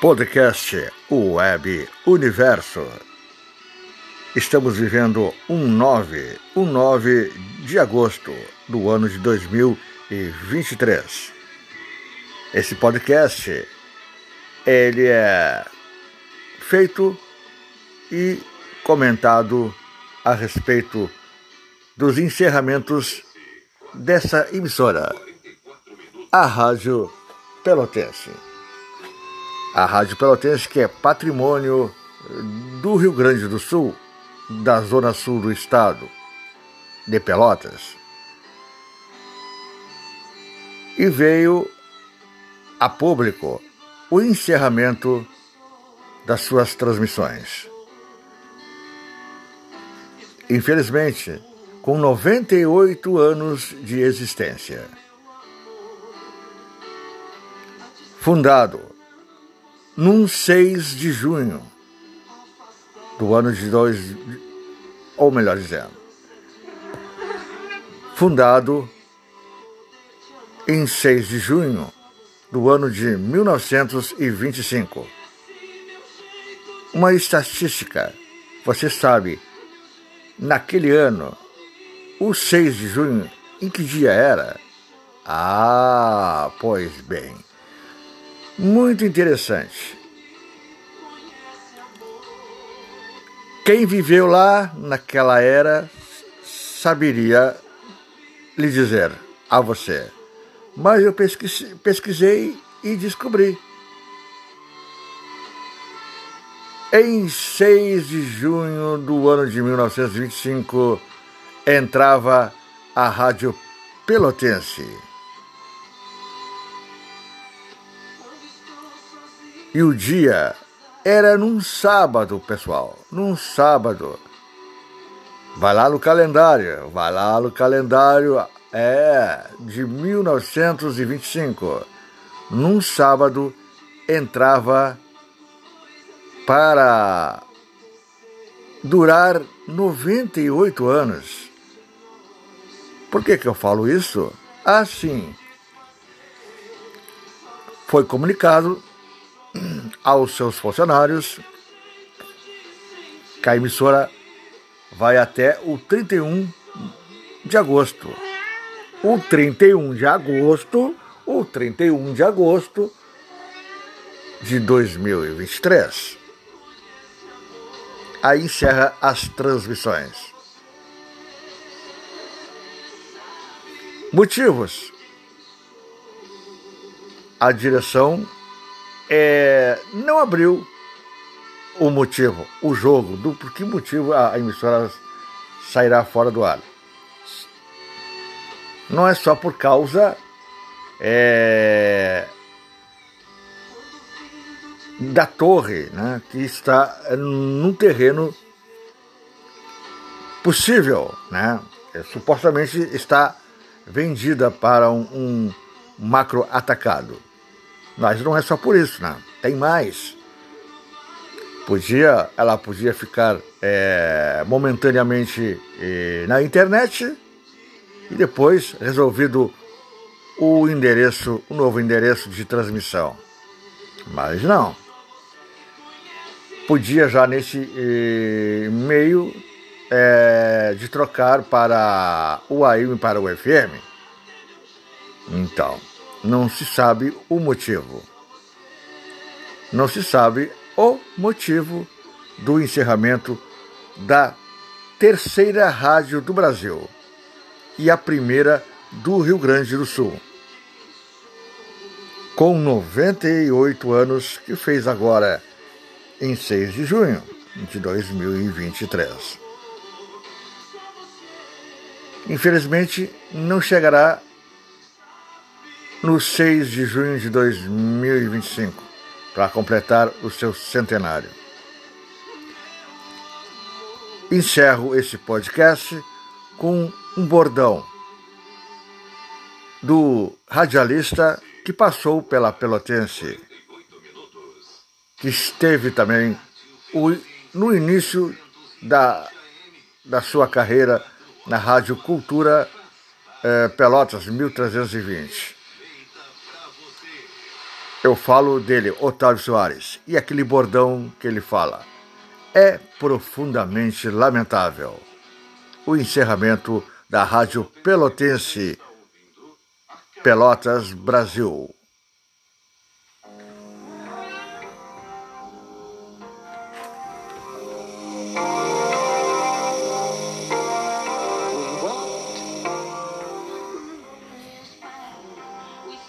Podcast Web Universo. Estamos vivendo um 9, um 9 de agosto do ano de 2023. Esse podcast ele é feito e comentado a respeito dos encerramentos dessa emissora, a Rádio Pelotense. A Rádio Pelotense, que é patrimônio do Rio Grande do Sul, da zona sul do estado de Pelotas. E veio a público o encerramento das suas transmissões. Infelizmente, com 98 anos de existência. Fundado num 6 de junho do ano de dois, ou melhor dizendo, fundado em 6 de junho do ano de 1925. Uma estatística, você sabe, naquele ano, o 6 de junho, em que dia era? Ah, pois bem muito interessante. Quem viveu lá naquela era saberia lhe dizer a você. Mas eu pesquisei e descobri. Em 6 de junho do ano de 1925, entrava a Rádio Pelotense. E o dia era num sábado, pessoal. Num sábado. Vai lá no calendário, vai lá no calendário, é de 1925. Num sábado entrava para durar 98 anos. Por que, que eu falo isso? Assim, foi comunicado aos seus funcionários que a emissora vai até o 31 de agosto. O 31 de agosto, o 31 de agosto de 2023. Aí encerra as transmissões. Motivos. A direção é, não abriu o motivo, o jogo, do por que motivo a emissora sairá fora do ar. Não é só por causa é, da torre, né, que está num terreno possível, né, é, supostamente está vendida para um, um macro atacado. Mas não é só por isso, né? Tem mais. Podia, ela podia ficar é, momentaneamente é, na internet e depois resolvido o endereço, o novo endereço de transmissão. Mas não. Podia já nesse é, meio é, de trocar para o AM e para o FM. Então, não se sabe o motivo. Não se sabe o motivo do encerramento da terceira rádio do Brasil e a primeira do Rio Grande do Sul. Com 98 anos, que fez agora em 6 de junho de 2023. Infelizmente, não chegará no 6 de junho de 2025, para completar o seu centenário. Encerro esse podcast com um bordão do radialista que passou pela Pelotense, que esteve também no início da, da sua carreira na Rádio Cultura eh, Pelotas 1320. Eu falo dele, Otávio Soares, e aquele bordão que ele fala. É profundamente lamentável. O encerramento da Rádio Pelotense, Pelotas, Brasil.